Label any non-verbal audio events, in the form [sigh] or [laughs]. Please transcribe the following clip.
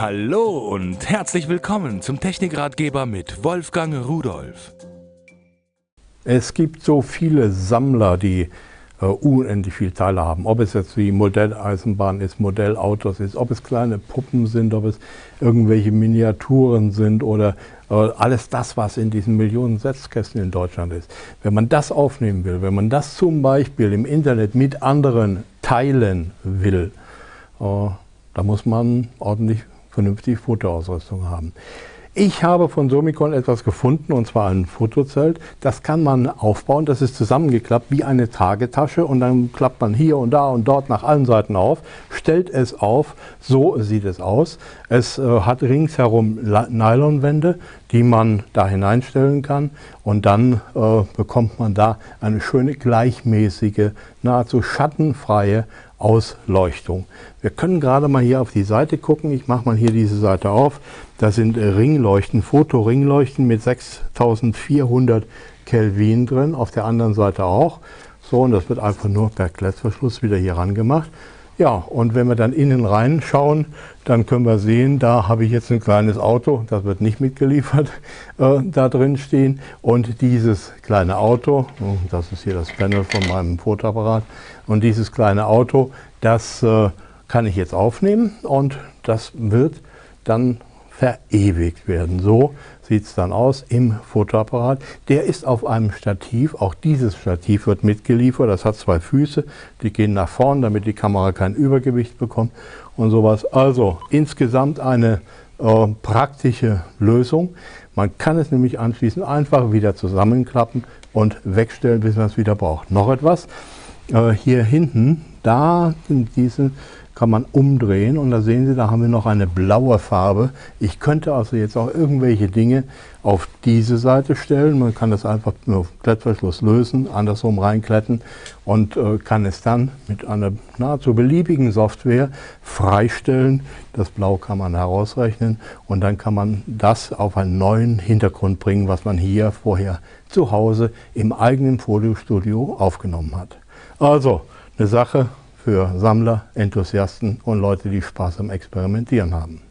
Hallo und herzlich willkommen zum Technikratgeber mit Wolfgang Rudolf. Es gibt so viele Sammler, die äh, unendlich viele Teile haben. Ob es jetzt die Modelleisenbahn ist, Modellautos ist, ob es kleine Puppen sind, ob es irgendwelche Miniaturen sind oder äh, alles das, was in diesen Millionen Setzkästen in Deutschland ist. Wenn man das aufnehmen will, wenn man das zum Beispiel im Internet mit anderen teilen will, äh, da muss man ordentlich vernünftig Fotoausrüstung haben. Ich habe von Somicon etwas gefunden, und zwar ein Fotozelt. Das kann man aufbauen, das ist zusammengeklappt wie eine Tragetasche und dann klappt man hier und da und dort nach allen Seiten auf, stellt es auf, so sieht es aus. Es äh, hat ringsherum Nylonwände, die man da hineinstellen kann und dann äh, bekommt man da eine schöne gleichmäßige, nahezu schattenfreie Ausleuchtung. Wir können gerade mal hier auf die Seite gucken. Ich mache mal hier diese Seite auf. Da sind Ringleuchten, Fotoringleuchten mit 6400 Kelvin drin. Auf der anderen Seite auch. So, und das wird einfach nur per Klettverschluss wieder hier ran gemacht. Ja, und wenn wir dann innen reinschauen, dann können wir sehen, da habe ich jetzt ein kleines Auto, das wird nicht mitgeliefert, [laughs] äh, da drin stehen. Und dieses kleine Auto, oh, das ist hier das Panel von meinem Fotoapparat, und dieses kleine Auto, das äh, kann ich jetzt aufnehmen und das wird dann verewigt werden. So sieht es dann aus im Fotoapparat. Der ist auf einem Stativ, auch dieses Stativ wird mitgeliefert, das hat zwei Füße, die gehen nach vorn, damit die Kamera kein Übergewicht bekommt und sowas. Also insgesamt eine äh, praktische Lösung. Man kann es nämlich anschließend einfach wieder zusammenklappen und wegstellen, bis man es wieder braucht. Noch etwas, äh, hier hinten, da sind diese kann man umdrehen und da sehen Sie, da haben wir noch eine blaue Farbe. Ich könnte also jetzt auch irgendwelche Dinge auf diese Seite stellen. Man kann das einfach mit Klettverschluss lösen, andersrum reinkletten und äh, kann es dann mit einer nahezu beliebigen Software freistellen. Das Blau kann man herausrechnen und dann kann man das auf einen neuen Hintergrund bringen, was man hier vorher zu Hause im eigenen Fotostudio aufgenommen hat. Also eine Sache, für Sammler, Enthusiasten und Leute, die Spaß am Experimentieren haben.